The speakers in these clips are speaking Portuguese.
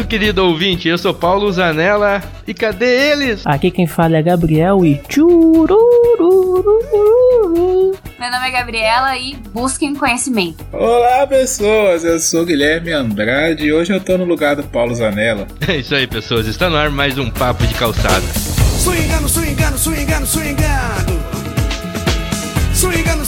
certo, querido ouvinte? Eu sou Paulo Zanella e cadê eles? Aqui quem fala é Gabriel e tchurururu. Meu nome é Gabriela e busquem conhecimento. Olá, pessoas. Eu sou Guilherme Andrade e hoje eu tô no lugar do Paulo Zanella. É isso aí, pessoas. Está no ar mais um papo de calçada. Swingando, swingando, swingando. Swingando, swingando, swingando,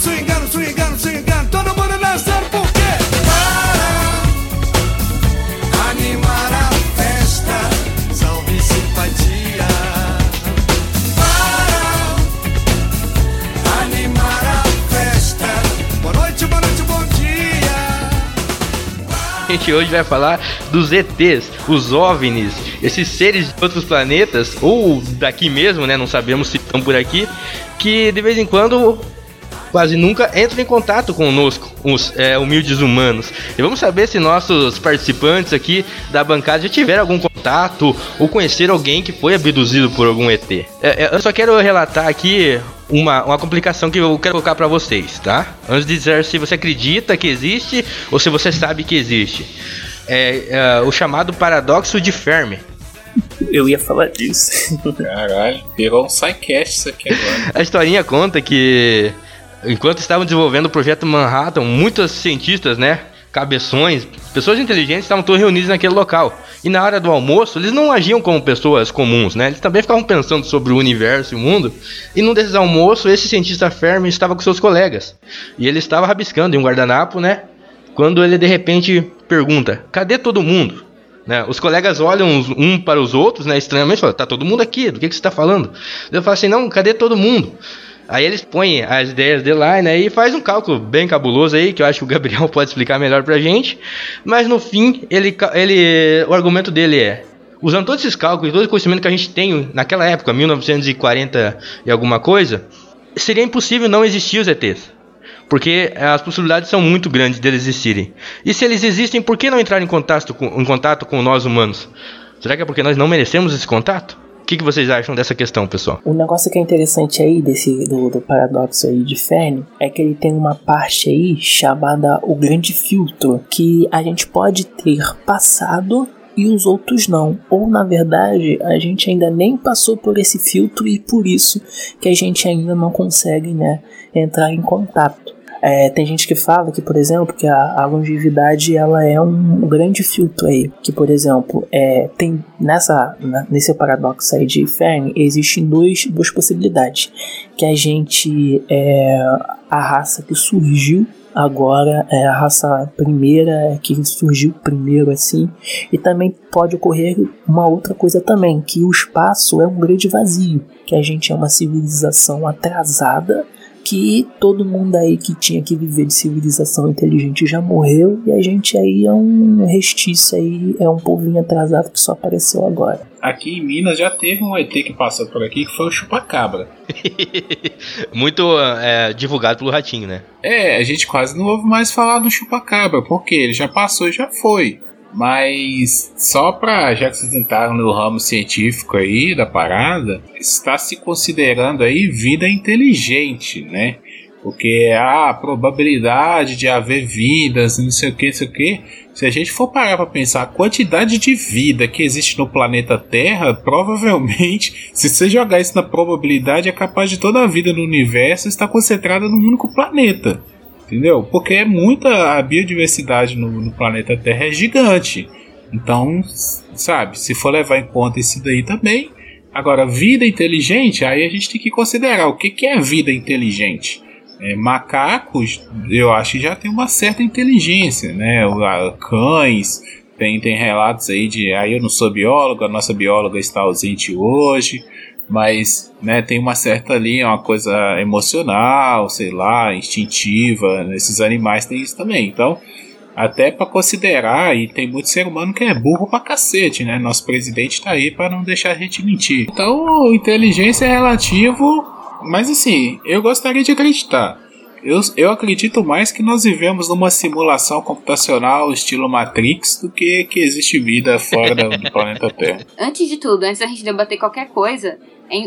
gente hoje vai falar dos ETs, os OVNIs, esses seres de outros planetas, ou daqui mesmo, né? Não sabemos se estão por aqui, que de vez em quando quase nunca entram em contato conosco, os é, humildes humanos. E vamos saber se nossos participantes aqui da bancada já tiveram algum contato ou conheceram alguém que foi abduzido por algum ET. É, é, eu só quero relatar aqui uma, uma complicação que eu quero colocar para vocês, tá? Antes de dizer se você acredita que existe ou se você sabe que existe. É, é o chamado paradoxo de Fermi. Eu ia falar disso. Caralho, virou um sidecast isso aqui agora. A historinha conta que enquanto estavam desenvolvendo o projeto Manhattan, muitos cientistas, né, cabeções, pessoas inteligentes estavam todos reunidos naquele local. E na hora do almoço, eles não agiam como pessoas comuns, né? Eles também ficavam pensando sobre o universo e o mundo. E num desses almoços, esse cientista Fermi estava com seus colegas. E ele estava rabiscando em um guardanapo, né? Quando ele de repente pergunta: "Cadê todo mundo?" Né? Os colegas olham um para os outros, né? Estranhamente, falam: "Tá todo mundo aqui? Do que que você está falando?" Eu falo assim: "Não, cadê todo mundo?" Aí eles põem as ideias de lá, né? E faz um cálculo bem cabuloso aí, que eu acho que o Gabriel pode explicar melhor pra gente. Mas no fim, ele, ele, o argumento dele é: usando todos esses cálculos, todo o conhecimento que a gente tem naquela época, 1940 e alguma coisa, seria impossível não existir os ETs. Porque as possibilidades são muito grandes deles existirem. E se eles existem, por que não entrar em contato com, em contato com nós humanos? Será que é porque nós não merecemos esse contato? O que, que, vocês acham dessa questão, pessoal? O negócio que é interessante aí desse do, do, paradoxo aí de Fermi é que ele tem uma parte aí chamada o grande filtro, que a gente pode ter passado e os outros não. Ou na verdade, a gente ainda nem passou por esse filtro e por isso que a gente ainda não consegue, né, entrar em contato. É, tem gente que fala que, por exemplo, que a, a longevidade ela é um, grande filtro aí. Que, por exemplo, é, tem nessa na, nesse paradoxo aí de Fermi existem dois, duas possibilidades. Que a gente é a raça que surgiu agora é a raça primeira que surgiu primeiro assim e também pode ocorrer uma outra coisa também que o espaço é um grande vazio que a gente é uma civilização atrasada que todo mundo aí que tinha que viver de civilização inteligente já morreu e a gente aí é um restício aí, é um povinho atrasado que só apareceu agora. Aqui em Minas já teve um ET que passou por aqui que foi o chupacabra. Muito é, divulgado pelo Ratinho, né? É, a gente quase não ouve mais falar do chupacabra, porque ele já passou e já foi. Mas só para já que vocês entraram no ramo científico aí da parada, está se considerando aí vida inteligente, né? Porque a probabilidade de haver vidas, não sei o que, não sei o que. Se a gente for parar para pensar a quantidade de vida que existe no planeta Terra, provavelmente, se você jogar isso na probabilidade, é capaz de toda a vida no universo estar concentrada num único planeta. Entendeu? Porque é muita a biodiversidade no, no, planeta Terra é gigante. Então, sabe, se for levar em conta isso daí também. Agora, vida inteligente, aí a gente tem que considerar o que, que é vida inteligente. É, macacos, eu acho que já tem uma certa inteligência, né? Cães, tem, tem relatos aí de. Aí eu não sou biólogo, a nossa bióloga está ausente hoje mas né, tem uma certa ali, uma coisa emocional, sei lá, instintiva, nesses animais tem isso também. Então, até para considerar, e tem muito ser humano que é burro pra cacete, né? Nosso presidente tá aí para não deixar a gente mentir. Então, inteligência é relativo, mas assim, eu gostaria de acreditar. Eu, eu acredito mais que nós vivemos numa simulação computacional estilo Matrix do que que existe vida fora do planeta Terra. Antes de tudo, antes da gente debater qualquer coisa,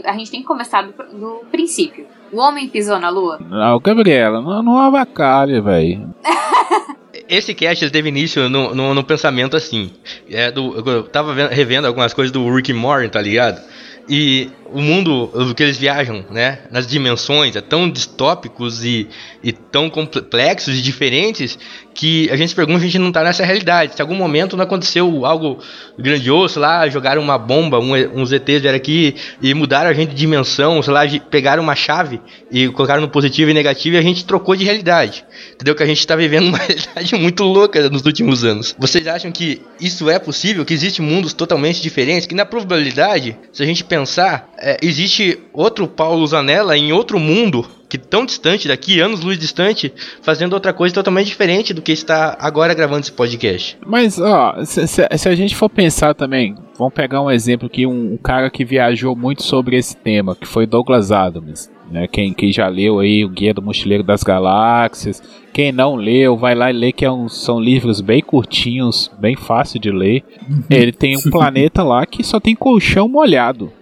a gente tem que começar do, do princípio. O homem pisou na lua? Não, Gabriela, não, não avacalhe, velho. esse cast teve início no, no, no pensamento assim. É do, eu tava vendo, revendo algumas coisas do Rick Morton, tá ligado? E o mundo que eles viajam, né, nas dimensões, é tão distópicos e, e tão complexos e diferentes que a gente se pergunta a gente não tá nessa realidade. Se algum momento não aconteceu algo grandioso, lá, jogaram uma bomba, um, uns ETs vieram aqui e mudaram a gente de dimensão, sei lá, pegaram uma chave e colocaram no positivo e negativo e a gente trocou de realidade. Entendeu? Que a gente tá vivendo uma realidade muito louca nos últimos anos. Vocês acham que isso é possível? Que existem mundos totalmente diferentes? Que na probabilidade, se a gente pensar, é, existe outro Paulo Zanella em outro mundo que tão distante daqui, anos luz distante, fazendo outra coisa totalmente diferente do que está agora gravando esse podcast. Mas, ó, se, se, se a gente for pensar também, vamos pegar um exemplo aqui, um, um, cara que viajou muito sobre esse tema, que foi Douglas Adams. Né, quem, quem já leu aí o Guia do Mochileiro das Galáxias, quem não leu, vai lá e lê, que é um, são livros bem curtinhos, bem fácil de ler. Ele tem um planeta lá que só tem colchão molhado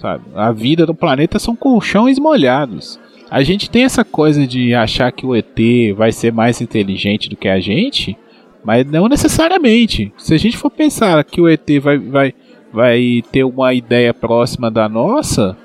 sabe? A vida do planeta são colchões molhados. A gente tem essa coisa de achar que o ET vai ser mais inteligente do que a gente, mas não necessariamente. Se a gente for pensar que o ET vai, vai, vai ter uma ideia próxima da nossa,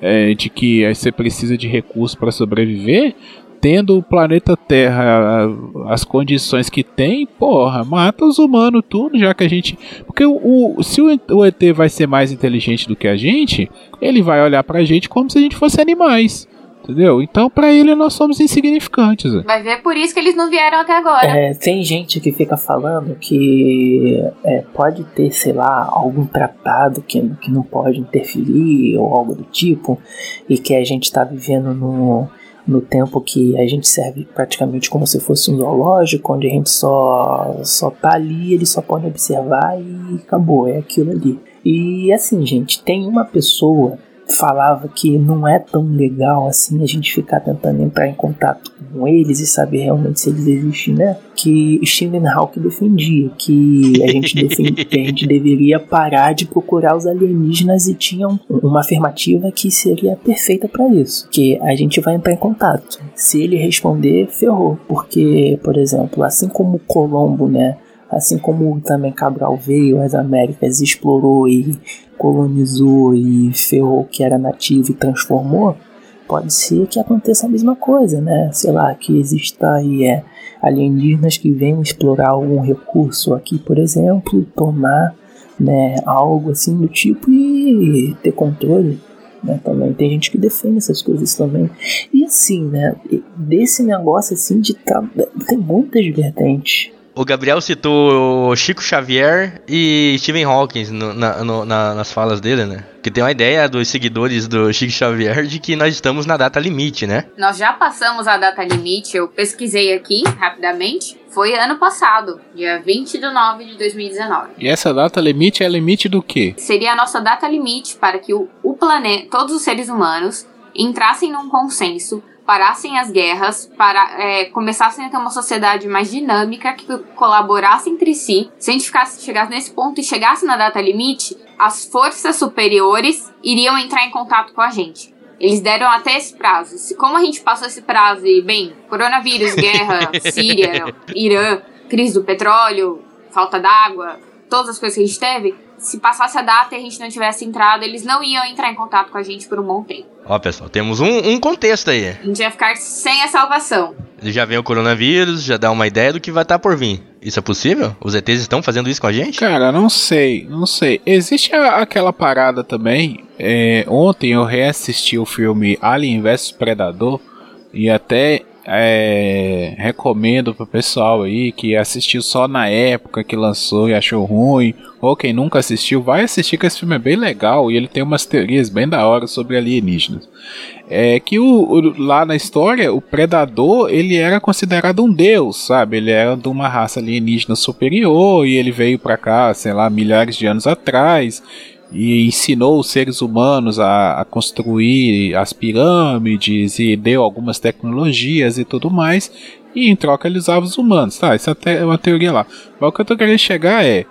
é, de que você precisa de recursos para sobreviver, tendo o planeta Terra as condições que tem, porra, mata os humanos tudo, já que a gente. Porque o, o se o, ET vai ser mais inteligente do que a gente, ele vai olhar pra gente como se a gente fosse animais. Entendeu? Então, para ele, nós somos insignificantes. Vai ver por isso que eles não vieram até agora. É, tem gente que fica falando que é, pode ter, sei lá, algum tratado que, que não pode interferir ou algo do tipo, e que a gente tá vivendo no no tempo que a gente serve praticamente como se fosse um zoológico, onde a gente só, só tá ali, eles só podem observar e acabou, é aquilo ali. E assim, gente, tem uma pessoa falava que não é tão legal assim a gente ficar tentando entrar em contato com eles e saber realmente se eles existem, né? Que Stephen Hawking defendia que a gente, defend, que a gente deveria parar de procurar os alienígenas e tinha uma afirmativa que seria perfeita para isso, que a gente vai entrar em contato. Se ele responder, ferrou, porque, por exemplo, assim como Colombo, né? Assim como também Cabral veio às Américas, explorou e colonizou e ferrou o que era nativo e transformou, pode ser que aconteça a mesma coisa, né? Sei lá, que exista aí é, alienígenas que venham explorar algum recurso aqui, por exemplo, tomar né, algo assim do tipo e ter controle. Né, também tem gente que defende essas coisas também. E assim, né? Desse negócio assim de tá, tem muitas vertentes. O Gabriel citou Chico Xavier e Stephen Hawking no, na, no, na, nas falas dele, né? Que tem uma ideia dos seguidores do Chico Xavier de que nós estamos na data limite, né? Nós já passamos a data limite, eu pesquisei aqui rapidamente. Foi ano passado, dia 20 de nove de 2019. E essa data limite é limite do quê? Seria a nossa data limite para que o, o planeta, todos os seres humanos entrassem num consenso parassem as guerras, para, é, começassem a ter uma sociedade mais dinâmica, que colaborasse entre si. Se a gente ficasse, chegasse nesse ponto e chegasse na data limite, as forças superiores iriam entrar em contato com a gente. Eles deram até esse prazo. Se, como a gente passou esse prazo e, bem, coronavírus, guerra, Síria, Irã, crise do petróleo, falta d'água, todas as coisas que a gente teve, se passasse a data e a gente não tivesse entrado, eles não iam entrar em contato com a gente por um bom tempo. Ó, pessoal, temos um, um contexto aí. A gente ia ficar sem a salvação. Já vem o coronavírus, já dá uma ideia do que vai estar tá por vir. Isso é possível? Os ETs estão fazendo isso com a gente? Cara, não sei, não sei. Existe a, aquela parada também. É, ontem eu reassisti o filme Alien vs Predador e até é, recomendo pro pessoal aí que assistiu só na época que lançou e achou ruim, ou quem nunca assistiu, vai assistir que esse filme é bem legal e ele tem umas teorias bem da hora sobre alienígenas. É que o, o, lá na história, o predador ele era considerado um deus, sabe? Ele era de uma raça alienígena superior e ele veio para cá, sei lá, milhares de anos atrás e ensinou os seres humanos a, a, construir as pirâmides e deu algumas tecnologias e tudo mais. E em troca ele usava os humanos, tá? Isso é uma teoria lá. Mas o que eu tô querendo chegar é,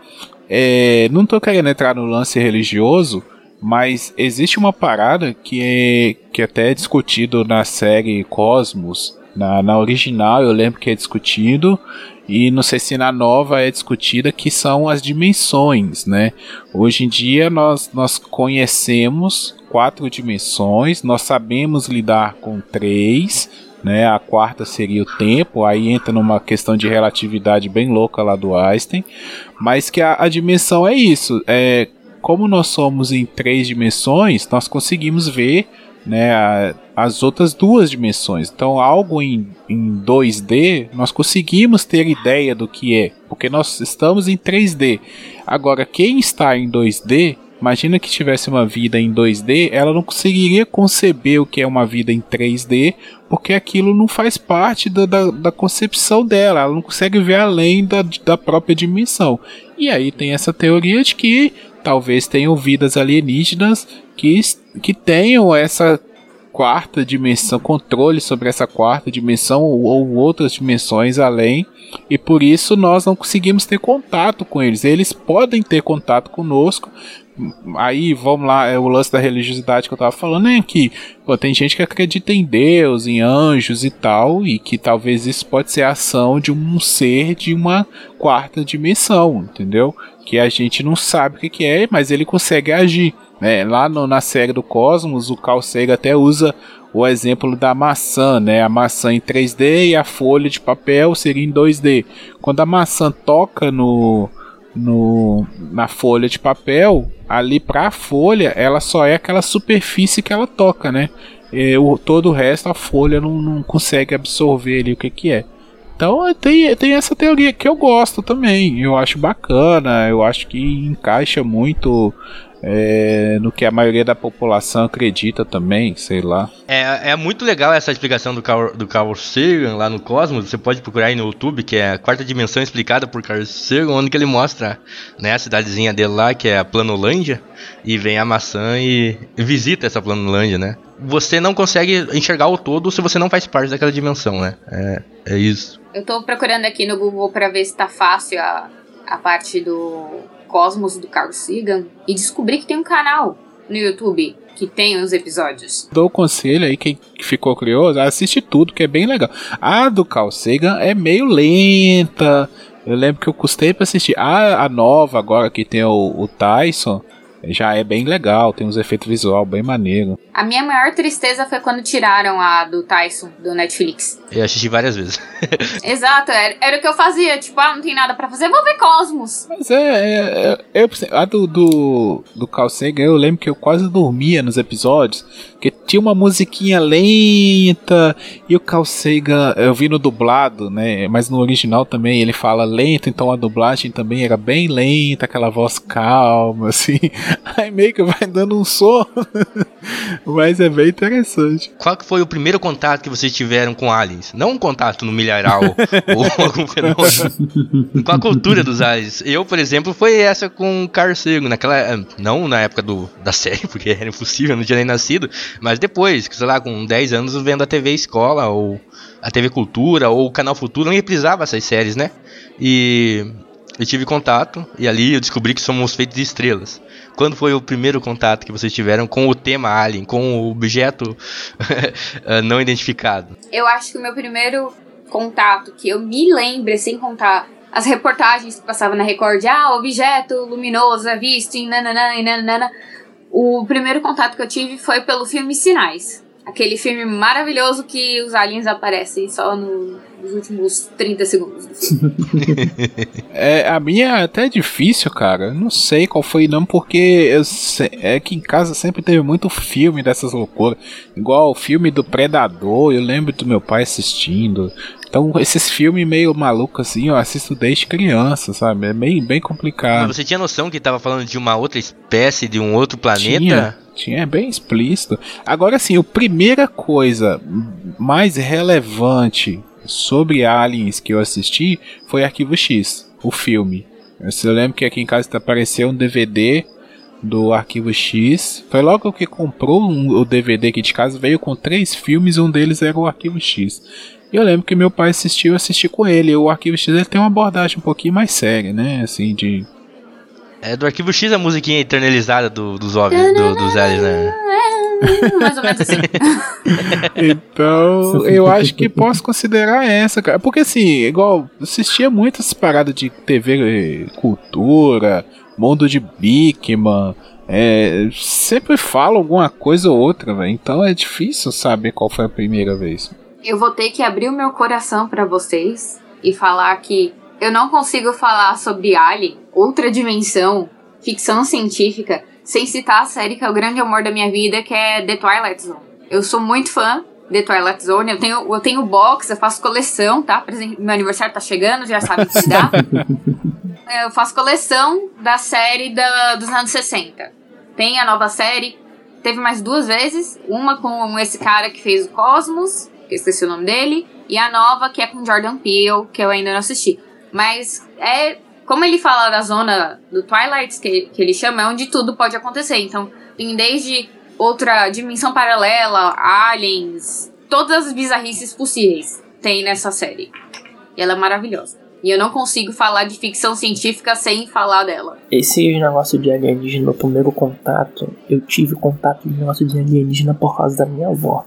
é não tô querendo entrar no lance religioso, mas existe uma parada que é que até é discutido na série Cosmos Na, na original eu lembro que é discutido e se na nova é discutida que são as dimensões, né? Hoje em dia nós, nós conhecemos quatro dimensões, nós sabemos lidar com três, né? A quarta seria o tempo, aí entra numa questão de relatividade bem louca lá do Einstein, mas que a, a dimensão é isso, é como nós somos em três dimensões, nós conseguimos ver né, as outras duas dimensões. Então, algo em, em 2D, nós conseguimos ter ideia do que é, porque nós estamos em 3D. Agora, quem está em 2D, imagina que tivesse uma vida em 2D, ela não conseguiria conceber o que é uma vida em 3D, porque aquilo não faz parte da, da, da concepção dela, ela não consegue ver além da, da própria dimensão. E aí tem essa teoria de que talvez tenham vidas alienígenas que, que tenham essa quarta dimensão, controle sobre essa quarta dimensão ou, ou, outras dimensões além, e por isso nós não conseguimos ter contato com eles. Eles podem ter contato conosco. Aí, vamos lá, é o lance da religiosidade que eu tava falando é que pô, tem gente que acredita em Deus, em anjos e tal, e que talvez isso pode ser a ação de um ser de uma quarta dimensão, entendeu? Que a gente não sabe o que, que é, mas ele consegue agir. Né? Lá no, na série do Cosmos, o Carl Sagan até usa o exemplo da maçã, né? A maçã em 3D e a folha de papel seria em 2D. Quando a maçã toca no, no na folha de papel, ali para a folha, ela só é aquela superfície que ela toca, né? E o, todo o resto a folha não, não consegue absorver ali o que que é. Então tem, tem essa teoria que eu gosto também. Eu acho bacana, eu acho que encaixa muito é, no que a maioria da população acredita também, sei lá. É, é muito legal essa explicação do Carl, do Carl Sagan lá no Cosmos. Você pode procurar aí no YouTube, que é a quarta dimensão explicada por Carl Sagan, onde que ele mostra né, a cidadezinha dele lá, que é a Planolândia, e vem a maçã e visita essa Planolândia, né? Você não consegue enxergar o todo se você não faz parte daquela dimensão, né? É, é isso. Eu tô procurando aqui no Google para ver se tá fácil a, a parte do Cosmos do Carl Sagan e descobri que tem um canal no YouTube que tem os episódios. Dou o conselho aí, quem ficou curioso, assiste tudo, que é bem legal. A do Carl Sagan é meio lenta. Eu lembro que eu custei para assistir. A, a nova agora que tem o, o Tyson já é bem legal, tem uns efeitos visual bem maneiro. A minha maior tristeza foi quando tiraram a do Tyson, do Netflix. Eu assisti várias vezes. Exato, era, era, o que eu fazia, tipo, ah, não tem nada para fazer, vou ver Cosmos. Mas é, é, é, é a do, do, do Carl Sagan, eu lembro que eu quase dormia nos episódios, porque tinha uma musiquinha lenta, e o Carl Sagan, eu vi no dublado, né, mas no original também ele fala lento, então a dublagem também era bem lenta, aquela voz calma, assim. Aí meio que vai dando um sono. Mas é bem interessante. Qual que foi o primeiro contato que vocês tiveram com aliens? Não um contato no milharal ou algum fenômeno. com a cultura dos aliens. Eu, por exemplo, foi essa com Carl Sagan. Naquela, não na época do, da série, porque era impossível, não tinha nem nascido. Mas depois, sei lá, com 10 anos vendo a TV Escola ou a TV Cultura ou o Canal Futuro, não reprisava essas séries, né? E eu tive contato e ali eu descobri que somos feitos de estrelas. Quando foi o primeiro contato que vocês tiveram com o tema Alien, com o objeto eh, não identificado? Eu acho que o meu primeiro contato, que eu me lembre, sem contar as reportagens que passavam na Record, ah, objeto luminoso é visto em nananã e nananã. O primeiro contato que eu tive foi pelo filme Sinais. Aquele filme maravilhoso que os aliens aparecem só no, nos últimos 30 segundos é, a minha é até difícil, cara. Não sei qual foi, não, porque sei, é que em casa sempre teve muito filme dessas loucuras. Igual o filme do Predador, eu lembro do meu pai assistindo. Então, esses filmes meio malucos assim, eu assisto desde criança, sabe? É meio bem complicado. Mas você tinha noção que tava falando de uma outra espécie, de um outro planeta? Tinha, tinha, é bem explícito. Agora sim, a primeira coisa mais relevante sobre aliens que eu assisti foi Arquivo X, o filme. Eu lembro que aqui em casa apareceu um DVD do Arquivo X. Foi logo que comprou um, o DVD aqui de casa, veio com três filmes, um deles era o Arquivo X. E eu lembro que meu pai assistiu, eu assisti com ele. O Arquivo X ele tem uma abordagem um pouquinho mais séria, né? Assim, de. É do Arquivo X a musiquinha eternalizada do, dos óbvios, do, dos aliens, né? Mais ou menos assim. Então, eu acho que posso considerar essa, cara. Porque assim, igual, assistia muitas paradas de TV cultura, mundo de Bigman. É, sempre fala alguma coisa ou outra, velho. Então é difícil saber qual foi a primeira vez. Eu vou ter que abrir o meu coração para vocês e falar que eu não consigo falar sobre Alien, outra dimensão, ficção científica, sem citar a série que é o grande amor da minha vida, que é The Twilight Zone. Eu sou muito fã de Twilight Zone, eu tenho, eu tenho box, eu faço coleção, tá? Por exemplo, meu aniversário tá chegando, já sabe que dá. eu faço coleção da série da, dos anos 60. Tem a nova série, teve mais duas vezes, uma com esse cara que fez o Cosmos, esqueci o nome dele, e a nova que é com Jordan Peele, que eu ainda não assisti. Mas é como ele fala da zona do Twilight, que, que ele chama, é onde tudo pode acontecer. Então, tem desde outra dimensão paralela, aliens, todas as bizarrices possíveis tem nessa série. E ela é maravilhosa. E eu não consigo falar de ficção científica sem falar dela. Esse negócio de alienígena, no primeiro contato, eu tive contato com negócio de alienígena por causa da minha avó.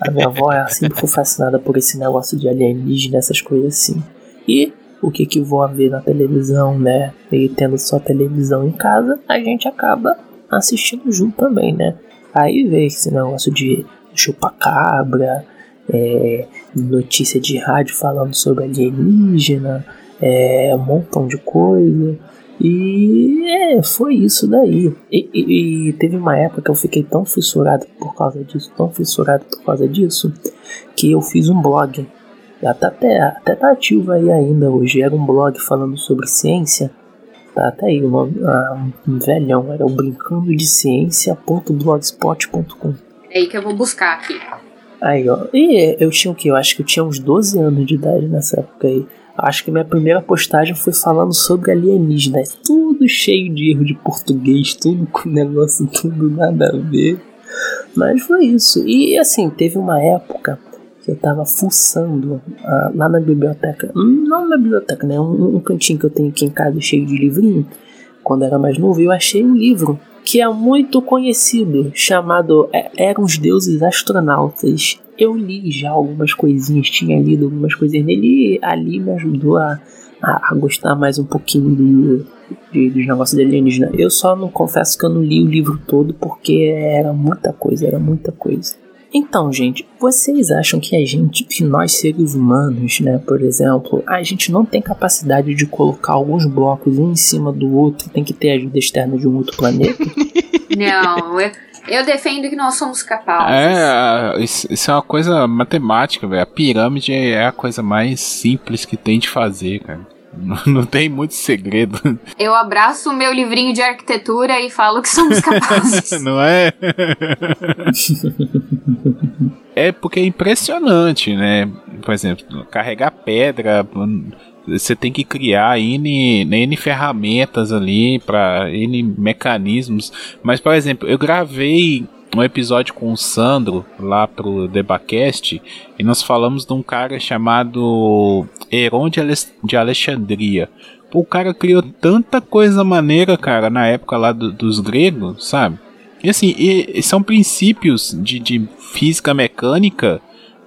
A minha avó ela sempre foi fascinada por esse negócio de alienígena, essas coisas assim. E o que que vou ver na televisão, né? E tendo só televisão em casa, a gente acaba assistindo junto também, né? Aí vê esse negócio de chupacabra, é, notícia de rádio falando sobre alienígena, é, um montão de coisa. E é, foi isso daí. E, e, e, teve uma época que eu fiquei tão fissurado por causa disso, tão fissurado por causa disso, que eu fiz um blog. Até, até, até tá ativo aí ainda hoje. Era um blog falando sobre ciência. Tá até aí ah, um velhão, era o brincando de ciência.blogspot.com. É aí que eu vou buscar aqui. Aí, ó. E eu tinha o que? Eu acho que eu tinha uns 12 anos de idade nessa época aí. Acho que minha primeira postagem foi falando sobre alienígenas. Tudo cheio de erro de português, tudo com negócio, tudo nada a ver. Mas foi isso. E assim, teve uma época que eu tava fuçando uh, lá na biblioteca. Não na biblioteca, né? Um, um cantinho que eu tenho aqui em casa cheio de livrinho. Quando eu era mais novo, eu achei um livro que é muito conhecido, chamado é, Eram os Deuses Astronautas. Eu li já algumas coisinhas, tinha lido algumas coisinhas nele e ali me ajudou a, a, a gostar mais um pouquinho do, de, dos negócios de alienígena. Eu só não confesso que eu não li o livro todo porque era muita coisa, era muita coisa. Então, gente, vocês acham que a gente, que nós seres humanos, né, por exemplo, a gente não tem capacidade de colocar alguns blocos um em cima do outro, tem que ter ajuda externa de um outro planeta? Não, eu, eu defendo que nós somos capazes. É, isso é uma coisa matemática, velho. A pirâmide é a coisa mais simples que tem de fazer, cara. Não tem muito segredo. Eu abraço o meu livrinho de arquitetura e falo que somos capazes. Não é? é porque é impressionante, né? Por exemplo, carregar pedra, você tem que criar N, N ferramentas ali para N mecanismos. Mas, por exemplo, eu gravei um episódio com o Sandro lá pro Debacast e nós falamos de um cara chamado Heron de, Ale de Alexandria. Pô, o cara criou tanta coisa maneira, cara, na época lá do, dos gregos, sabe? E assim, e, e são princípios de, de física mecânica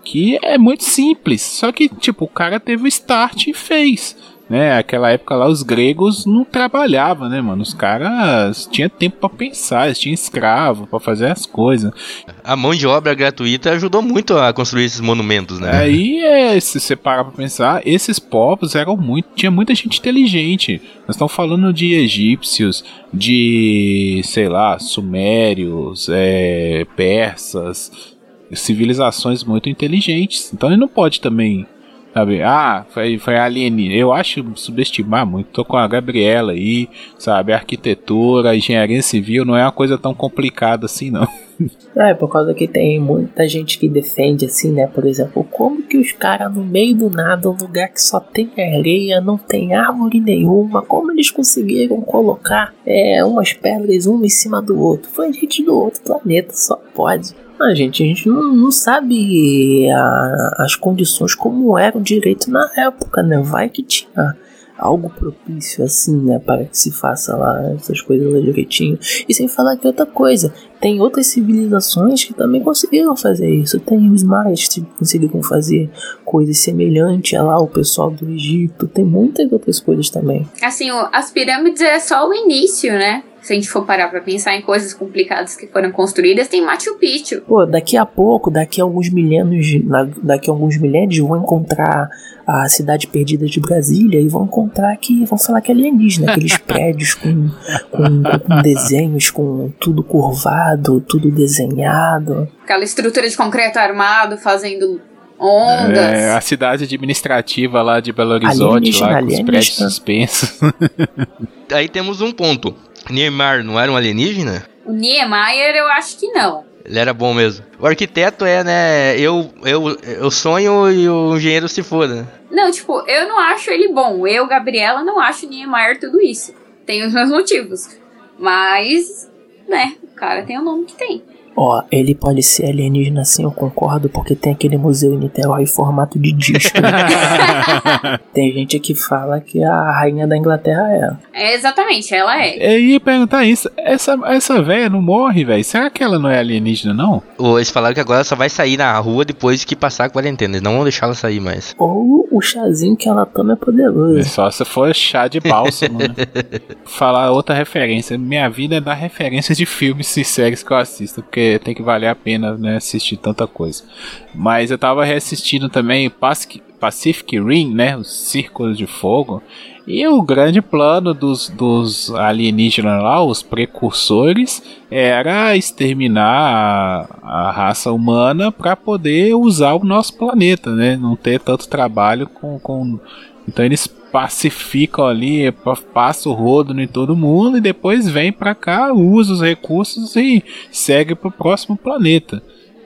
que é muito simples. Só que, tipo, o cara teve o start e fez né? Aquela época lá os gregos não trabalhavam, né, mano? Os caras tinham tempo para pensar, eles tinham escravo para fazer as coisas. A mão de obra gratuita ajudou muito a construir esses monumentos, né? Aí, é, se você parar pra pensar, esses povos eram muito. Tinha muita gente inteligente. Nós estamos falando de egípcios, de, sei lá, sumérios, é, persas, civilizações muito inteligentes. Então ele não pode também Sabe? Ah, foi, foi alienígena. Eu acho subestimar muito. Tô com a Gabriela aí, sabe? Arquitetura, engenharia civil não é uma coisa tão complicada assim, não. É, por causa que tem muita gente que defende assim, né? Por exemplo, como que os caras no meio do nada, um lugar que só tem areia, não tem árvore nenhuma, como eles conseguiram colocar é, umas pedras uma em cima do outro? Foi gente do outro planeta, só pode. Ah, gente, a gente não, não sabe a, as condições como era o direito na época, né? Vai que tinha algo propício assim, né, para que se faça lá essas coisas direitinho. E sem falar que outra coisa, tem outras civilizações que também conseguiram fazer isso. Tem os maias que conseguiram fazer coisas semelhantes a lá o pessoal do Egito. Tem muitas outras coisas também. Assim, as pirâmides é só o início, né? Se a gente for parar pra pensar em coisas complicadas que foram construídas, tem Machu Picchu. Pô, daqui a pouco, daqui a alguns milênios, daqui a alguns milênios vão encontrar a cidade perdida de Brasília e vão encontrar que vão falar que é alienígena, aqueles prédios com, com, com desenhos, com tudo curvado, tudo desenhado. Aquela estrutura de concreto armado fazendo ondas. É, a cidade administrativa lá de Belo Horizonte, lá com os prédios suspensos. Aí temos um ponto. Neymar não era um alienígena? O Niemeyer, eu acho que não. Ele era bom mesmo. O arquiteto é, né? Eu, eu, eu sonho e o engenheiro se foda. né? Não, tipo, eu não acho ele bom. Eu, Gabriela, não acho o Niemeyer tudo isso. Tem os meus motivos. Mas, né, o cara tem o nome que tem. Ó, ele pode ser alienígena sim, eu concordo, porque tem aquele museu em Niterói em formato de disco. tem gente que fala que a rainha da Inglaterra é. É, exatamente, ela é. Eu ia perguntar isso. Essa, essa velha não morre, velho? Será que ela não é alienígena, não? Ou Eles falaram que agora só vai sair na rua depois que passar a quarentena. Eles não vão deixar ela sair mais. Ou o chazinho que ela toma é É poderoso. só se for chá de bálsamo, né? Falar outra referência. Minha vida é dar referências de filmes e séries que eu assisto, porque tem que valer a pena, né, assistir tanta coisa. Mas eu tava reassistindo também Pacific Rim, né, os Círculos de Fogo, e o grande plano dos, dos alienígenas lá, os precursores, era exterminar a, a raça humana para poder usar o nosso planeta, né, não ter tanto trabalho com, com então eles pacificam ali, pa- passam o rodo em todo mundo e depois vem pra cá, usa os recursos e segue pro próximo planeta.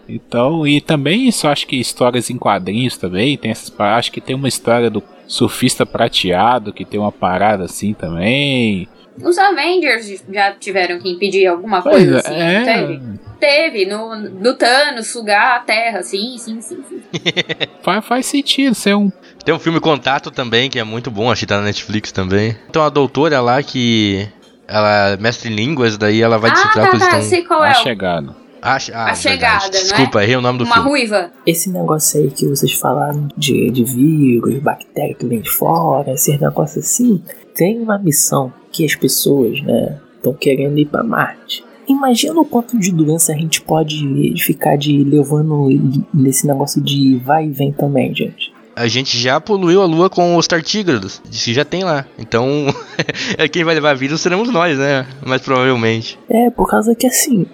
Então, e também isso acho que histórias em quadrinhos também, tem essas acho que tem uma história do surfista prateado que tem uma parada assim também. Os Avengers já tiveram que impedir alguma Pois coisa assim, é, teve? Teve, no, do Thanos sugar a Terra, sim, sim, sim. sim. faz, faz sentido ser um Tem um filme Contato também, que é muito bom, acho que tá na Netflix também. Então a doutora lá que. Ela é mestre em línguas, daí ela vai ah, decifrar tá, que eles tá, estão. sei qual a é. chegada. Ah, ah, A Chegada, não é? Desculpa, errei o nome do Uma filme. ruiva. Esse negócio aí que vocês falaram de, de vírus, bactéria que vem de fora, esses negócios assim, tem uma missão que as pessoas, né, estão querendo ir pra Marte. Imagina o quanto de doença a gente pode ficar de levando nesse negócio de vai e vem também, gente. A gente já poluiu a lua com os tartígrados. Que já tem lá. Então, quem vai levar vírus seremos nós, né? Mais provavelmente. É, por causa que assim,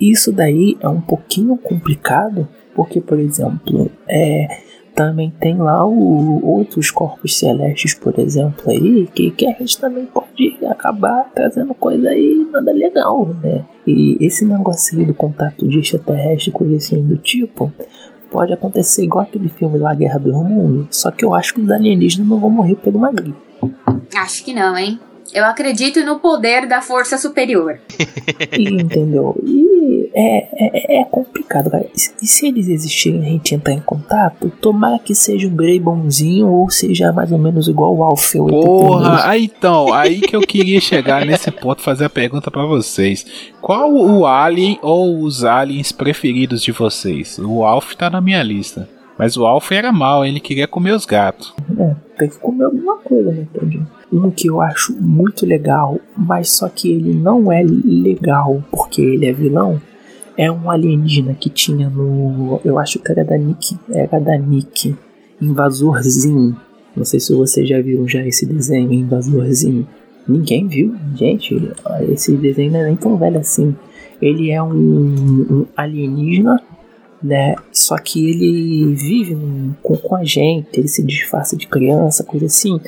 isso daí é um pouquinho complicado, porque, por exemplo, é, também tem lá o, outros corpos celestes, por exemplo, aí, que, que a gente também pode acabar trazendo coisa aí nada legal, né? E esse negócio aí do contato de extraterrestre, coisa assim do tipo, pode acontecer igual aquele filme lá, Guerra do Mundo, só que eu acho que os alienígenas não vão morrer por uma gripe. Acho que não, hein? Eu acredito no poder da força superior. Entendeu? E é, é, é complicado, cara. E se eles existirem e a gente entrar em contato, tomara que seja um Grey bonzinho ou seja mais ou menos igual o Alfeu. Porra, aí então, aí que eu queria chegar nesse ponto, fazer a pergunta pra vocês. Qual o alien ou os aliens preferidos de vocês? O Alf tá na minha lista. Mas o Alf era mal, ele queria comer os gatos. É, tem que comer alguma coisa, né, Tadinho? Um que eu acho muito legal, mas só que ele não é legal porque ele é vilão, é um alienígena que tinha no. Eu acho que era da Nick. Era da Nick. Invasorzinho. Não sei se vocês já viram já esse desenho, Invasorzinho. Ninguém viu, gente. Esse desenho não é nem tão velho assim. Ele é um, um alienígena né? Só que ele vive num- com, com a gente, ele se disfarça de criança, coisa assim.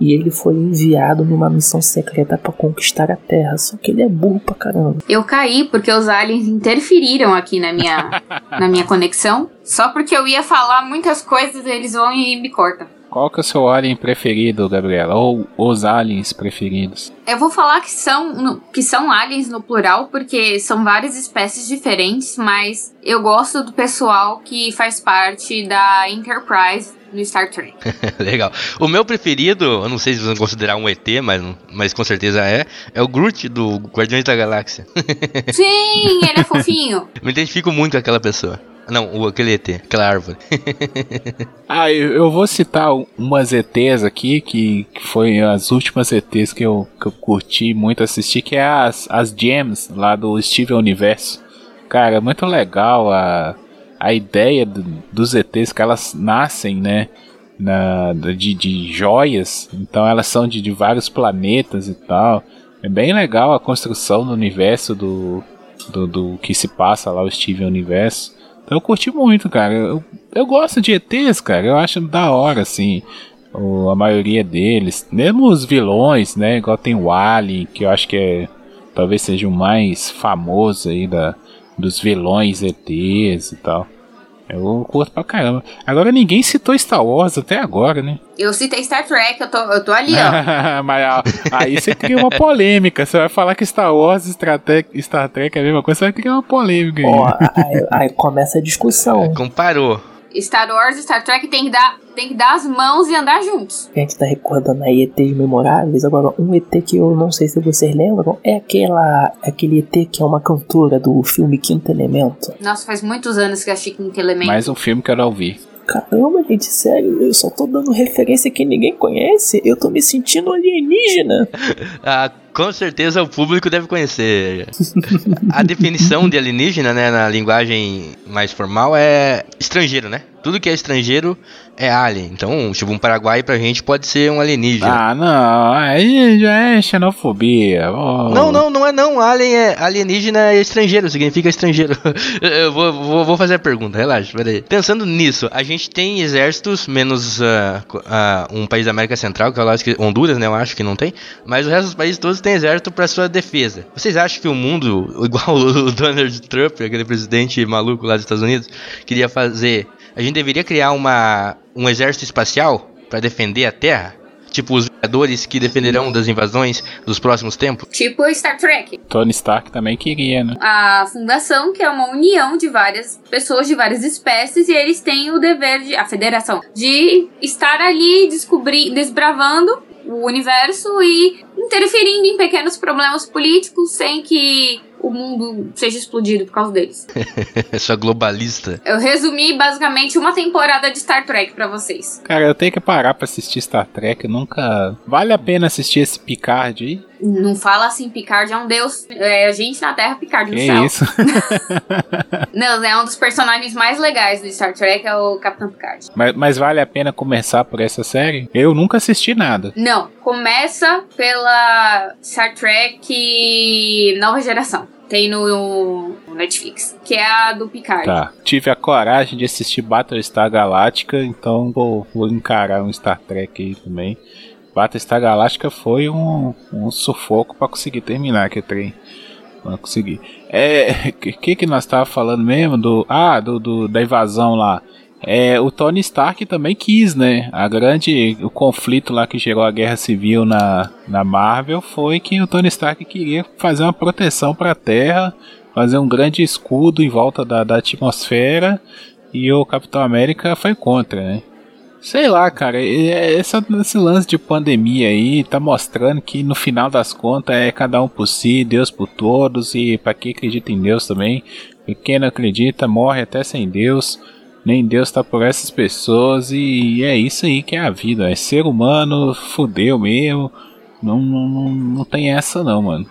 E ele foi enviado numa missão secreta pra conquistar a Terra. Só que ele é burro pra caramba. Eu caí porque os aliens interferiram aqui na minha, na minha conexão. Só porque eu ia falar muitas coisas, eles vão e me cortam. Qual que é o seu alien preferido, Gabriela? Ou os aliens preferidos? Eu vou falar que são, no- que são aliens no plural, porque são várias espécies diferentes, mas eu gosto do pessoal que faz parte da Enterprise no Star Trek. Legal. O meu preferido, eu não sei se vocês vão considerar um ET, mas, mas com certeza é, é o Groot do Guardiões da Galáxia. Sim, ele é fofinho. Me identifico muito com aquela pessoa. Não, o, aquele ET, aquela árvore. Ah, eu, eu vou citar um- umas ETs aqui, que, que foi as últimas ETs que eu, que eu curti muito assistir, que é as, as Gems lá do Steven Universo. Cara, é muito legal a, a ideia do- dos ETs, que elas nascem, né? Na, de, de joias, então elas são de, de vários planetas e tal. É bem legal a construção do universo do, do, do que se passa lá, o Steven Universo. Eu curti muito, cara. Eu, eu gosto de ETs, cara. Eu acho da hora, assim. o- a maioria deles. Mesmo os vilões, né? Igual tem o Alien, que eu acho que é. Talvez seja o mais famoso aí da, dos vilões ETs e tal. Eu curto pra caramba. Agora ninguém citou Star Wars até agora, né? Eu citei Star Trek, eu tô, eu tô ali, ó. Mas aí você cria uma polêmica. Você vai falar que Star Wars e Star Trek, Star Trek é a mesma coisa, você vai criar uma polêmica aí. Ó, aí, aí começa a discussão. Comparou. Star Wars e Star Trek tem que, dar, tem que dar as mãos e andar juntos. A gente tá recordando aí ETs memoráveis. Agora, um ET que eu não sei se vocês lembram é aquela, aquele ET que é uma cantora do filme Quinto Elemento. Nossa, faz muitos anos que eu achei Quinto Elemento. Mais um filme que eu não vi. Caramba, gente, sério, eu só tô dando referência que ninguém conhece. Eu tô me sentindo alienígena. Ah, com certeza o público deve conhecer. A definição de alienígena, né, na linguagem mais formal é estrangeiro, né? Tudo que é estrangeiro é alien. Então, tipo, um paraguai pra gente pode ser um alienígena. Ah, não, aí já é xenofobia. Oh. Não, não, não é não. Alien é alienígena é estrangeiro, significa estrangeiro. Eu vou, vou, vou fazer a pergunta, relaxa, peraí. Pensando nisso, a gente tem exércitos, menos co- ah, um país da América Central, que eu acho que Honduras, né? Eu acho que não tem. Mas o resto dos países todos têm exército pra sua defesa. Vocês acham que o mundo, igual o Donald Trump, aquele presidente maluco lá dos Estados Unidos, queria fazer? A gente deveria criar uma, um exército espacial pra defender a Terra? Tipo os Vingadores que defenderão das invasões dos próximos tempos? Tipo Star Trek. Tony Stark também queria, né? A fundação, que é uma união de várias pessoas de várias espécies, e eles têm o dever de. A federação, de estar ali descobrir, desbravando o universo e interferindo em pequenos problemas políticos sem que o mundo seja explodido por causa deles. Essa globalista. Eu resumi basicamente uma temporada de Star Trek pra vocês. Cara, eu tenho que parar pra assistir Star Trek. eu Nunca. Vale a pena assistir esse Picard aí? Não fala assim, Picard é um deus. É a gente na Terra, Picard no Que céu. isso? Não, é um dos personagens mais legais do Star Trek, é o Capitão Picard. mas, mas vale a pena começar por essa série? Eu nunca assisti nada. Não, começa pela Star Trek Nova Geração. Tem no, Netflix, que é a do Picard. Tá. Tive a coragem de assistir Battlestar Galactica, então vou, vou encarar um Star Trek aí também. Battlestar Galactica foi um, um sufoco pra conseguir terminar aquele trem. Pra conseguir. É. Que, que nós tava falando mesmo? Do. Ah, do, do- da invasão lá. É, o Tony Stark também quis, né? A grande. O conflito lá que gerou a guerra civil na, na Marvel foi que o Tony Stark queria fazer uma proteção pra Terra, fazer um grande escudo em volta da, da atmosfera. E o Capitão América foi contra, né? Sei lá, cara, é- essa- esse lance de pandemia aí tá mostrando que no final das contas é cada um por si, Deus por todos, e pra quem acredita em Deus também, e quem não acredita morre até sem Deus, nem Deus tá por essas pessoas, e é isso aí que é a vida, é ser humano, fudeu mesmo, não, não, não, não tem essa não, mano.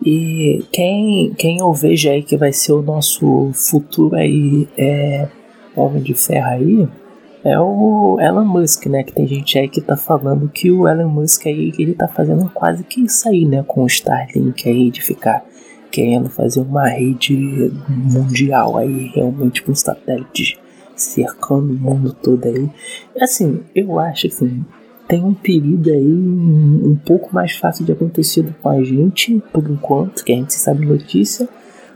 E quem, quem eu vejo aí que vai ser o nosso futuro aí, é, Homem de Ferro aí, é o Elon Musk, né? Que tem gente aí que tá falando que o Elon Musk aí, ele tá fazendo quase que isso aí, né? Com o Starlink aí, de ficar querendo fazer uma rede mundial aí, realmente com satélites cercando o mundo todo aí. Assim, eu acho assim, tem um perigo aí um, um pouco mais fácil de acontecer com a gente, por enquanto, que a gente sabe notícia,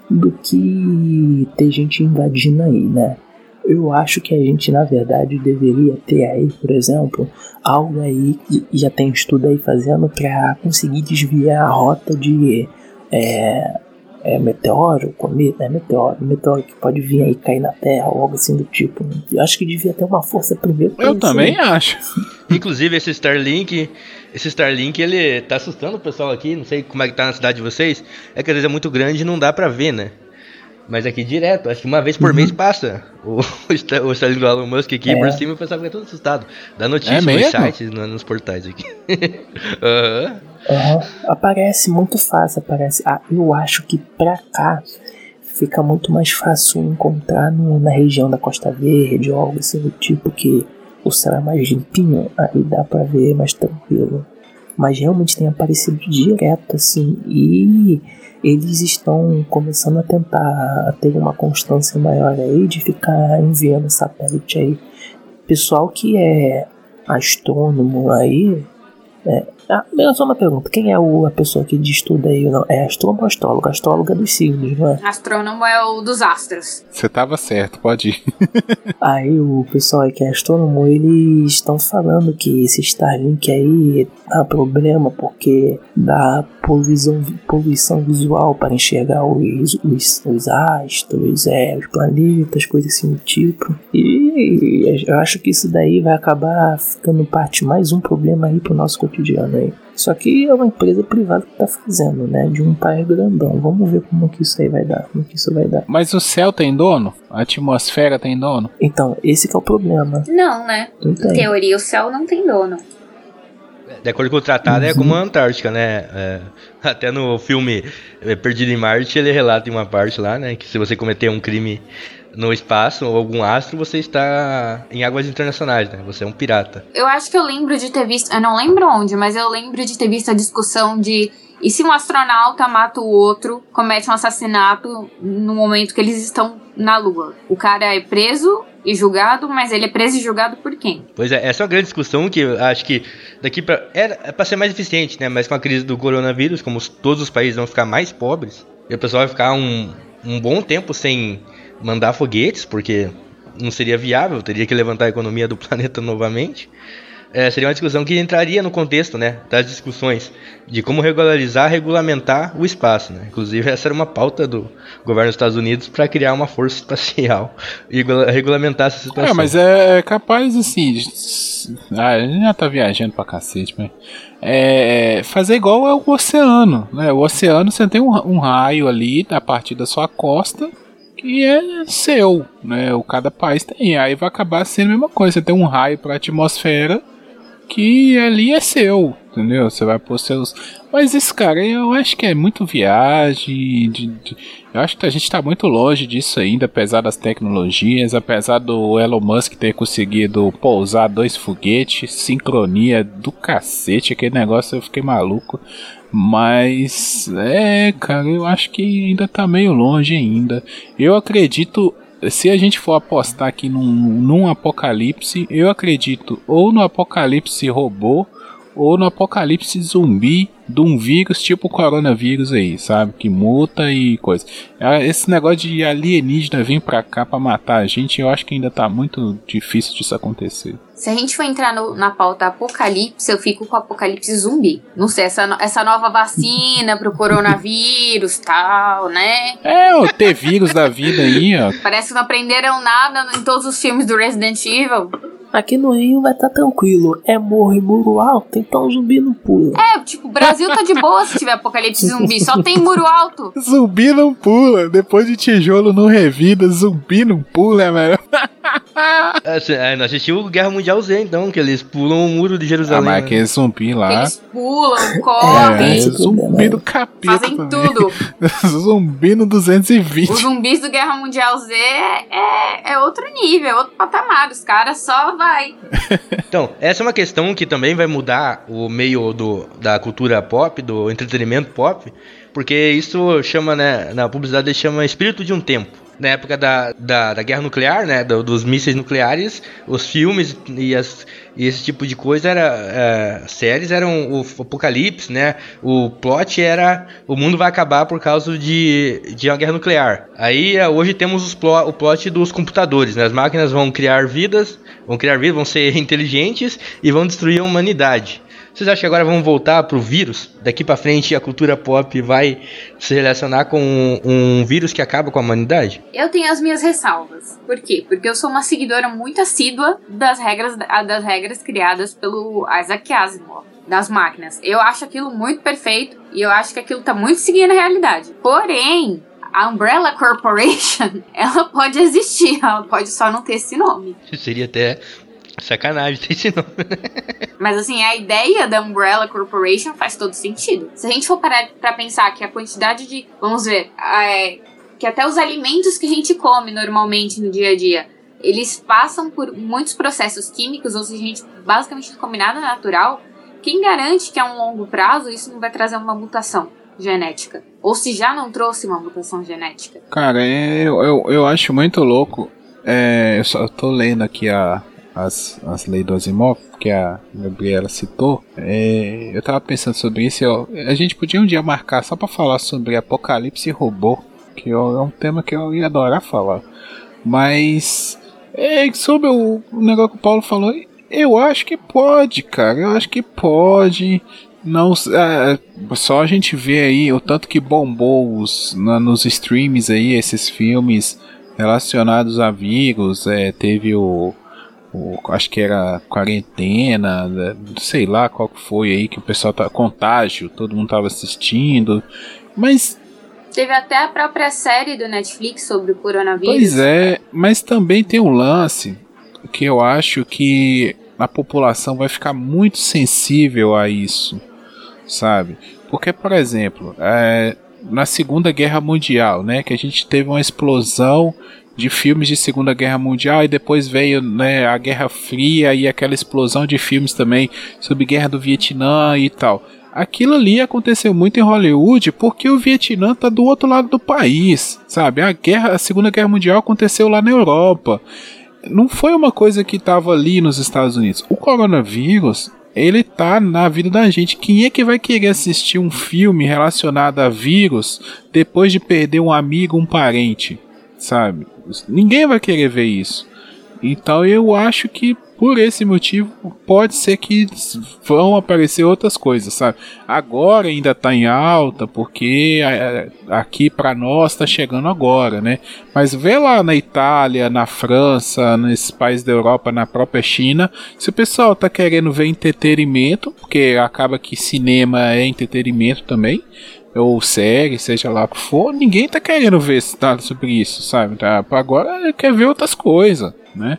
do que ter gente invadindo aí, né? Eu acho que a gente, na verdade, deveria ter aí, por exemplo, algo aí que já tem estudo aí fazendo para conseguir desviar a rota de é, é, meteoro, cometa, é meteoro, meteoro que pode vir aí cair na Terra ou algo assim do tipo. Eu acho que devia ter uma força primeiro. pra Eu também aí. acho. Inclusive, esse Starlink, esse Starlink, ele tá assustando o pessoal aqui, não sei como é que tá na cidade de vocês. É que às vezes é muito grande e não dá pra ver, né? Mas aqui direto, acho que uma vez por mês passa o, o, Starlink do Elon Musk aqui Uhum. É. por cima e o pessoal fica todo assustado. Dá notícia É nos sites, no- nos portais aqui. Aham. Aham. Aparece muito fácil, aparece. Ah, eu acho que pra cá fica muito mais fácil encontrar no- na região da Costa Verde ou algo assim do tipo que o céu é mais limpinho, aí dá pra ver mais tranquilo. Mas realmente tem aparecido direto assim e eles estão começando a tentar ter uma constância maior aí de ficar enviando satélite aí. Pessoal que é astrônomo aí, ah, mas só uma pergunta, quem é o, a pessoa que tudo aí? Não? É astrônomo ou astrólogo? Astrólogo é dos signos, não é? Astrônomo é o dos astros. Você tava certo, pode ir. Aí o pessoal aí que é astrônomo, eles estão falando que esse Starlink aí dá problema porque dá poluição, poluição visual para enxergar os, os, os astros, é, os planetas, coisas assim do tipo. E eu acho que isso daí vai acabar ficando parte mais um problema aí pro nosso cotidiano aí. Só que é uma empresa privada que tá fazendo, né? De um país grandão. Vamos ver como que isso aí vai dar. Como que isso vai dar. Mas o céu tem dono? A atmosfera tem dono? Então, esse que é o problema. Não, né? Não Em teoria, o céu não tem dono. De acordo com o tratado, é como a Antártica, né? É, até no filme é, Perdido em Marte, ele relata em uma parte lá, né? Que se você cometer um crime no espaço ou algum astro, você está em águas internacionais, né? Você é um pirata. Eu acho que eu lembro de ter visto. Eu não lembro onde, mas eu lembro de ter visto a discussão de. E se um astronauta mata o outro, comete um assassinato no momento que eles estão na Lua? O cara é preso e julgado, mas ele é preso e julgado por quem? Pois é, essa é uma grande discussão que eu acho que daqui pra. É, é pra ser mais eficiente, né? Mas com a crise do coronavírus, como os- todos os países vão ficar mais pobres, e o pessoal vai ficar um, um bom tempo sem mandar foguetes, porque não seria viável, teria que levantar a economia do planeta novamente. É, seria uma discussão que entraria no contexto, né, das discussões de como regularizar, regulamentar o espaço, né? Inclusive essa era uma pauta do governo dos Estados Unidos para criar uma força espacial e regula- regulamentar essa situação. É, mas é capaz assim. Ah, a gente já tá viajando pra cacete, mas. É, fazer igual é o oceano, né? O oceano você tem um, um raio ali a partir da sua costa que é seu, né? O cada país tem. Aí vai acabar sendo a mesma coisa. Você tem um raio pra atmosfera que ali é seu, entendeu? Você vai pôr seus. Mas isso, cara, eu acho que é muito viagem. de- de- Eu acho que a gente tá muito longe disso ainda, apesar das tecnologias, apesar do Elon Musk ter conseguido pousar dois foguetes, sincronia do cacete, aquele negócio eu fiquei maluco. Mas é, cara, eu acho que ainda tá meio longe ainda. Eu acredito se a gente for apostar aqui num, num apocalipse, eu acredito ou no apocalipse robô ou no apocalipse zumbi de um vírus tipo coronavírus aí, sabe? Que muta e coisa. Ah, Esse negócio de alienígena vir pra cá pra matar a gente, eu acho que ainda tá muito difícil disso acontecer. Se a gente for entrar no- na pauta apocalipse, eu fico com apocalipse zumbi. Não sei, essa, essa nova vacina pro coronavírus tal, né? É, o ter vírus da vida aí, ó. Parece que não aprenderam nada em todos os filmes do Resident Evil. Aqui no Rio vai estar tranquilo. É morro e muro alto, então o zumbi não pula. É, tipo, o Brasil tá de boa se tiver apocalipse zumbi. Só tem muro alto. Zumbi não pula, depois de tijolo não revida, zumbi não pula, velho. É, cê- é, não assistiu Guerra Mundial Z, então, que eles pulam o muro de Ah, Jerusalém. mas né? aquele zumbi lá. Eles pulam, É, correm, esse zumbi do capeta. fazem também. tudo. zumbi no 220. Os zumbis do Guerra Mundial Z é, é outro nível, é outro patamar. Os caras só vai. Então, essa é uma questão que também vai mudar o meio do, da cultura pop, do entretenimento pop, porque isso chama, né, na publicidade chama espírito de um tempo. Na época da, da, da guerra nuclear, né? do- dos mísseis nucleares, os filmes e, as, e esse tipo de coisa era. é, séries eram o apocalipse, né? O plot era. O mundo vai acabar por causa de, de uma guerra nuclear. Aí é, hoje temos os plo- o plot dos computadores, né? As máquinas vão criar vidas, vão criar vidas, vão ser inteligentes e vão destruir a humanidade. Vocês acham que agora vamos voltar pro vírus? Daqui pra frente a cultura pop vai se relacionar com um, um vírus que acaba com a humanidade? Eu tenho as minhas ressalvas. Por quê? Porque eu sou uma seguidora muito assídua das regras, das regras criadas pelo Isaac Asimov, das máquinas. Eu acho aquilo muito perfeito e eu acho que aquilo tá muito seguindo a realidade. Porém, a Umbrella Corporation, ela pode existir, ela pode só não ter esse nome. Seria até sacanagem ter esse nome. Mas assim, a ideia da Umbrella Corporation faz todo sentido. Se a gente for parar pra pensar que a quantidade de. Vamos ver. é, que até os alimentos que a gente come normalmente no dia a dia. Eles passam por muitos processos químicos, ou seja, a gente basicamente não come nada natural. Quem garante que a um longo prazo isso não vai trazer uma mutação genética? Ou se já não trouxe uma mutação genética? Cara, é, eu, eu, eu acho muito louco. É, eu só tô lendo aqui a, as, as leis do Asimov, que a Gabriela citou. É, eu tava pensando sobre isso. eu- a gente podia um dia marcar só pra falar sobre apocalipse robô, que eu- é um tema que eu ia adorar falar. Mas é, sobre o, o negócio que o Paulo falou, eu acho que pode, cara. Eu acho que pode. Não, é, só a gente vê aí o tanto que bombou os, na- nos streams aí esses filmes relacionados a vírus. É, teve o, o- acho que era quarentena, né, sei lá qual que foi aí que o pessoal tá contágio, todo mundo tava assistindo. Mas Teve até a própria série do Netflix sobre o coronavírus. Pois é, mas também tem um lance que eu acho que a população vai ficar muito sensível a isso, sabe? Porque, por exemplo, é, na Segunda Guerra Mundial, né, que a gente teve uma explosão de filmes de Segunda Guerra Mundial e depois veio né, a Guerra Fria e aquela explosão de filmes também sobre Guerra do Vietnã e tal. Aquilo ali aconteceu muito em Hollywood porque o Vietnã tá do outro lado do país, sabe? A guerra, a Segunda Guerra Mundial aconteceu lá na Europa. Não foi uma coisa que tava ali nos Estados Unidos. O coronavírus, ele tá na vida da gente. Quem é que vai querer assistir um filme relacionado a vírus depois de perder um amigo, um parente, sabe? Ninguém vai querer ver isso. Então eu acho que por esse motivo pode ser que vão aparecer outras coisas, sabe? Agora ainda tá em alta porque aqui para nós tá chegando agora, né? Mas vê lá na Itália, na França, nesses países da Europa, na própria China, se o pessoal tá querendo ver entretenimento, porque acaba que cinema é entretenimento também, ou série, seja lá o que for, ninguém tá querendo ver nada sobre isso, sabe? Tá, agora quer ver outras coisas, né?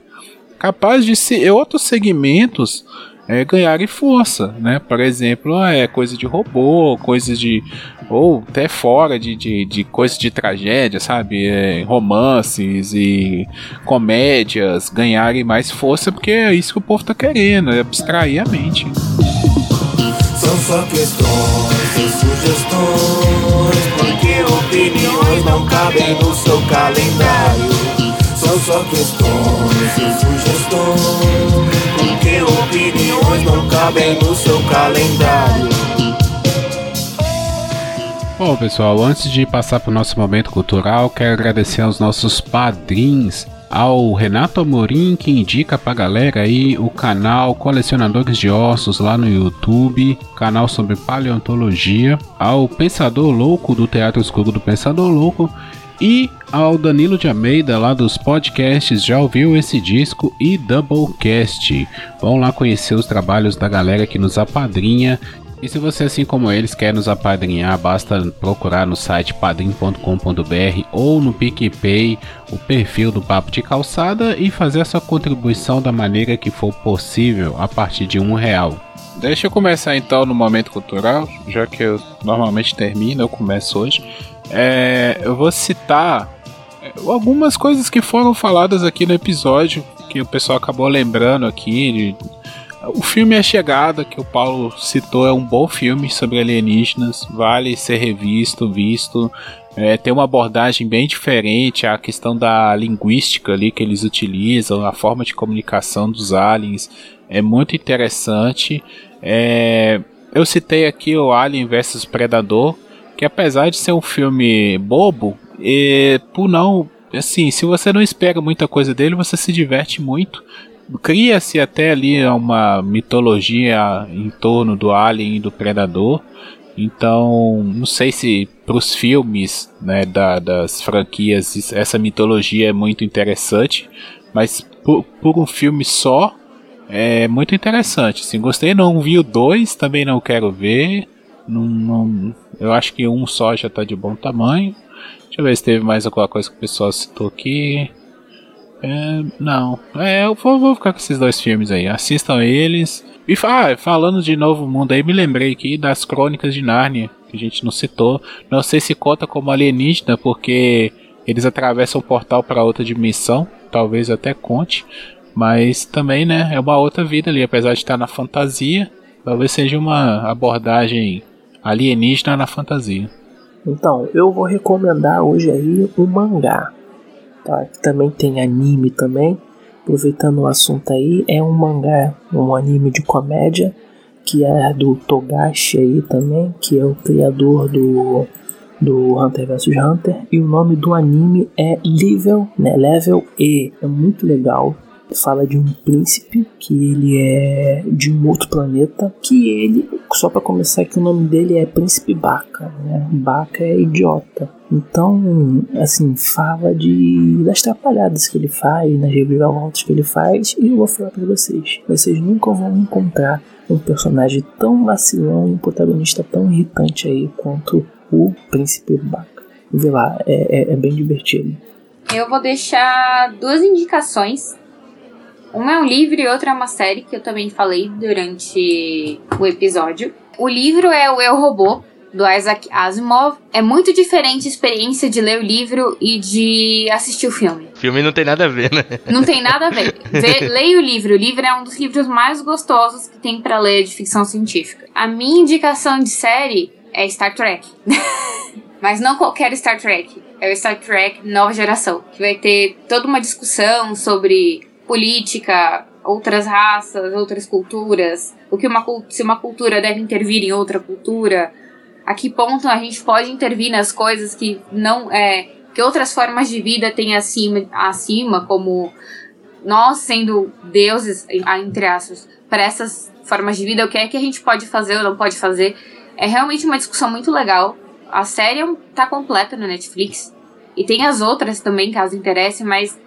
Capaz de ser outros segmentos é, ganharem força, né? Por exemplo, é coisa de robô, coisas de ou até fora de, de, de coisas de tragédia, sabe? É, romances e comédias ganharem mais força porque é isso que o povo tá querendo, é abstrair a mente. São só questões e sugestões, porque opiniões não cabem no seu calendário. São só questões e sugestões, porque opiniões não cabem no seu calendário. Bom, pessoal, antes de passar para o nosso momento cultural, quero agradecer aos nossos padrinhos, ao Renato Amorim, que indica pra galera aí o canal Colecionadores de Ossos lá no YouTube, canal sobre paleontologia, ao Pensador Louco do Teatro Escuro do Pensador Louco e ao Danilo de Almeida lá dos podcasts Já Ouviu Esse Disco e Doublecast. Vão lá conhecer os trabalhos da galera que nos apadrinha e se você, assim como eles, quer nos apadrinhar, basta procurar no site padrim.com.br ou no PicPay o perfil do Papo de Calçada e fazer a sua contribuição da maneira que for possível a partir de um real. Deixa eu começar então no momento cultural, já que eu normalmente termino, eu começo hoje. É, eu vou citar é, algumas coisas que foram faladas aqui no episódio, que o pessoal acabou lembrando aqui, de o filme A Chegada, que o Paulo citou, é um bom filme sobre alienígenas, vale ser revisto, visto. É, tem uma abordagem bem diferente, a questão da linguística ali que eles utilizam, a forma de comunicação dos aliens é muito interessante. É, eu citei aqui o Alien vs Predador, que apesar de ser um filme bobo, e por não assim, se você não espera muita coisa dele, você se diverte muito. Cria-se até ali uma mitologia em torno do Alien e do Predador. Então, não sei se para os filmes né, da, das franquias essa mitologia é muito interessante, mas por, por, um filme só é muito interessante. Sim, gostei, não vi o dois, também não quero ver. Não, não, eu acho que um só já está de bom tamanho. Deixa eu ver se teve mais alguma coisa que o pessoal citou aqui. É, não. É, eu vou, vou, ficar com esses dois filmes aí. Assistam eles. E ah, falando de Novo Mundo aí, me lembrei aqui das Crônicas de Nárnia, que a gente não citou. Não sei se conta como alienígena, porque eles atravessam o portal para outra dimensão. Talvez até conte. Mas também, né, é uma outra vida ali, apesar de estar na fantasia. Talvez seja uma abordagem alienígena na fantasia. Então, eu vou recomendar hoje aí um mangá, tá? Que também tem anime também. Aproveitando o assunto aí, é um mangá, um anime de comédia que é do Togashi aí também, que é o criador do do Hunter vs Hunter e o nome do anime é Level, né? Level E. É muito legal fala de um príncipe que ele é de um outro planeta, que ele, só para começar que o nome dele é Príncipe Baca, né? Baca é idiota. Então, assim, fala de das atrapalhadas que ele faz, nas reviravoltas que ele faz, e eu vou falar para vocês, vocês nunca vão encontrar um personagem tão vacilão e um protagonista tão irritante aí quanto o Príncipe Baca. Vê lá, é, é, é bem divertido. Eu vou deixar duas indicações uma é um livro e outra é uma série que eu também falei durante o episódio. O livro é o Eu Robô, do Isaac Asimov. É muito diferente a experiência de ler o livro e de assistir o filme. Filme não tem nada a ver, né? Não tem nada a ver. Vê, leia o livro. O livro é um dos livros mais gostosos que tem para ler de ficção científica. A minha indicação de série é Star Trek. Mas não qualquer Star Trek. É o Star Trek Nova Geração, que vai ter toda uma discussão sobre política, outras raças, outras culturas, o que uma se uma cultura deve intervir em outra cultura, a que ponto a gente pode intervir nas coisas que não é que outras formas de vida têm acima, acima como nós sendo deuses entre aspas para essas formas de vida, o que é que a gente pode fazer ou não pode fazer. É realmente uma discussão muito legal. A série tá completa no Netflix. E tem as outras também, caso interesse, mas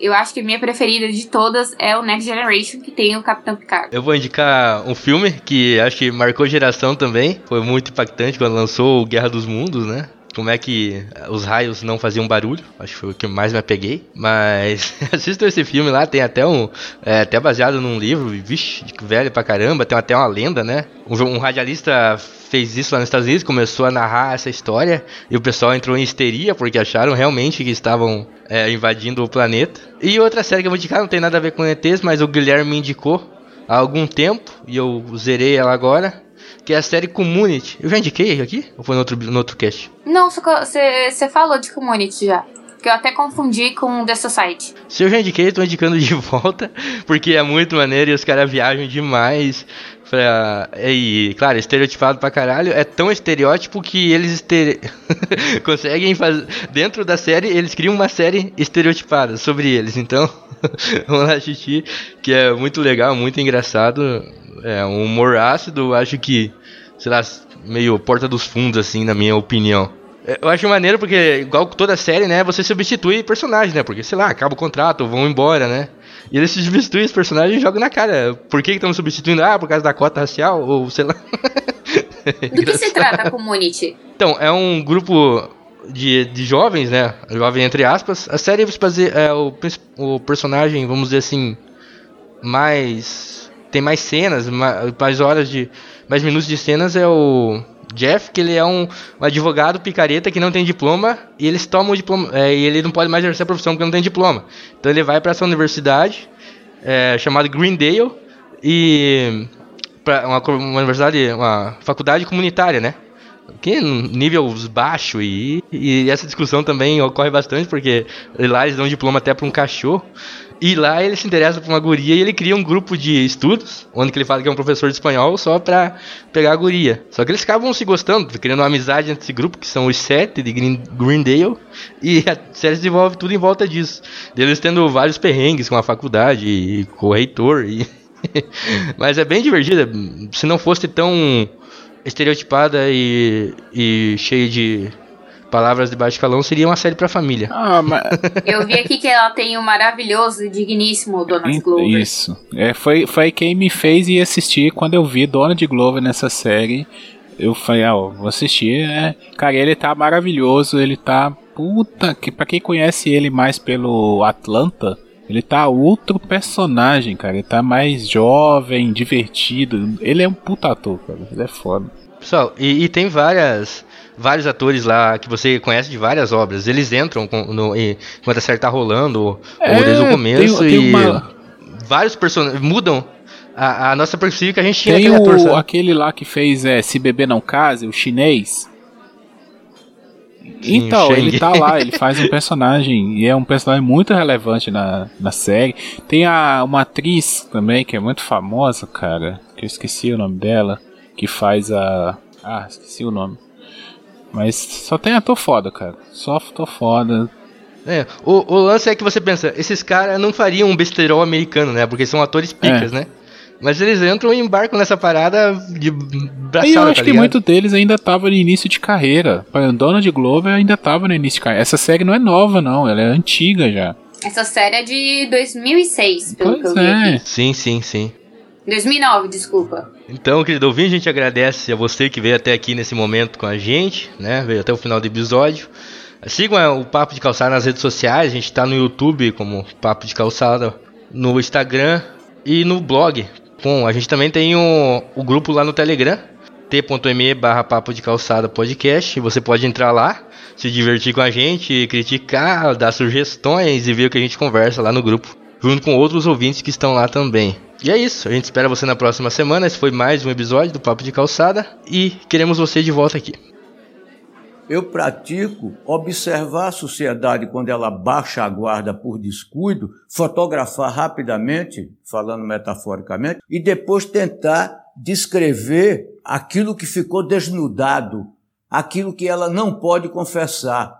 eu acho que a minha preferida de todas é o Next Generation, que tem o Capitão Picard. Eu vou indicar um filme que acho que marcou geração também. Foi muito impactante quando lançou Guerra dos Mundos, né? Como é que os raios não faziam barulho. Acho que foi o que mais me apeguei. Mas assistam esse filme lá, tem até um. É, até baseado num livro, vixe, velho pra caramba, tem até uma lenda, né? Um, um, radialista fez isso lá nos Estados Unidos, começou a narrar essa história e o pessoal entrou em histeria porque acharam realmente que estavam é, invadindo o planeta. E outra série que eu vou indicar, não tem nada a ver com ETs, mas o Guilherme me indicou há algum tempo e eu zerei ela agora que é a série Community. Eu já indiquei aqui? Ou foi no outro, no outro cast? Não, você falou de Community já. Que eu até confundi com The Society. Se eu já indiquei, eu tô indicando de volta, porque é muito maneiro e os caras viajam demais. Pra, e, claro, estereotipado pra caralho. É tão estereótipo que eles estere... conseguem fazer. Dentro da série, eles criam uma série estereotipada sobre eles. Então, vamos lá assistir, que é muito legal, muito engraçado. É um humor ácido, acho que, sei lá, meio porta dos fundos, assim, na minha opinião. É, eu acho maneiro porque, igual toda série, né, você substitui personagem, né? Porque, sei lá, acaba o contrato, vão embora, né? E eles substituem os personagens e jogam na cara. Por que estão substituindo? Ah, por causa da cota racial? Ou sei lá. Do que se trata a Community? Então, é um grupo de, de jovens, né? Jovem entre aspas. A série é o, o personagem, vamos dizer assim, mais tem mais cenas, mais horas de. mais minutos de cenas é o Jeff, que ele é um, um advogado picareta que não tem diploma e eles tomam o diploma. É, e ele não pode mais exercer a profissão porque não tem diploma. Então ele vai para essa universidade é, chamada Greendale e. Pra uma, uma universidade, uma faculdade comunitária, né? que níveis baixo e, e essa discussão também ocorre bastante porque lá eles dão diploma até para um cachorro e lá ele se interessa por uma guria e ele cria um grupo de estudos, onde ele fala que é um professor de espanhol só pra pegar a guria. Só que eles acabam se gostando, criando uma amizade entre esse grupo, que são os sete de Green, Greendale, e a série se desenvolve tudo em volta disso. Eles tendo vários perrengues com a faculdade, e com o reitor, e... Mas é bem divertida. Se não fosse tão estereotipada e, e cheia de palavras de baixo calão, seria uma série pra família. Ah, mas... Eu vi aqui que ela tem o um maravilhoso e digníssimo Donald Glover. Isso. É, foi, foi quem me fez ir assistir quando eu vi Donald Glover nessa série. Eu falei, ah, vou assistir, né? Cara, ele tá maravilhoso, ele tá. Puta, que pra quem conhece ele mais pelo Atlanta, ele tá outro personagem, cara. Ele tá mais jovem, divertido. Ele é um puta ator, cara. Ele é foda. Pessoal, e, e tem várias vários atores lá que você conhece de várias obras. Eles entram com, no, e, enquanto a série tá rolando, é, ou desde o começo, tem, tem e uma... vários personagens mudam a, a, nossa perspectiva que a gente tinha tem aquele o, ator, aquele lá que fez é, Se Beber Não Case, o chinês. Sim, então, ele tá lá, ele faz um personagem, e é um personagem muito relevante na, na série. Tem a, uma atriz também que é muito famosa, cara, que eu esqueci o nome dela, que faz a. Ah, esqueci o nome. Mas só tem ator foda, cara. Só ator foda. É, o, o lance é que você pensa, esses caras não fariam um besterol americano, né? Porque são atores picas, é. né? Mas eles entram e embarcam nessa parada de braçada, E eu acho tá que muitos deles ainda estavam no início de carreira. O Donald Glover ainda estava no início de carreira. Essa série não é nova, não. Ela é antiga já. Essa série é de 2006, pelo pois que eu vi é. Sim, sim, sim. 2009, desculpa. Então, querido ouvinte, a gente agradece a você que veio até aqui nesse momento com a gente, né? Veio até o final do episódio. Sigam o Papo de Calçada nas redes sociais, a gente está no YouTube como Papo de Calçada, no Instagram e no blog. Bom, a gente também tem o, o grupo lá no Telegram, t.me barra Papo de Calçada Podcast. Você pode entrar lá, se divertir com a gente, criticar, dar sugestões e ver o que a gente conversa lá no grupo, junto com outros ouvintes que estão lá também. E é isso, a gente espera você na próxima semana. Esse foi mais um episódio do Papo de Calçada e queremos você de volta aqui. Eu pratico observar a sociedade quando ela baixa a guarda por descuido, fotografar rapidamente, falando metaforicamente, e depois tentar descrever aquilo que ficou desnudado, aquilo que ela não pode confessar,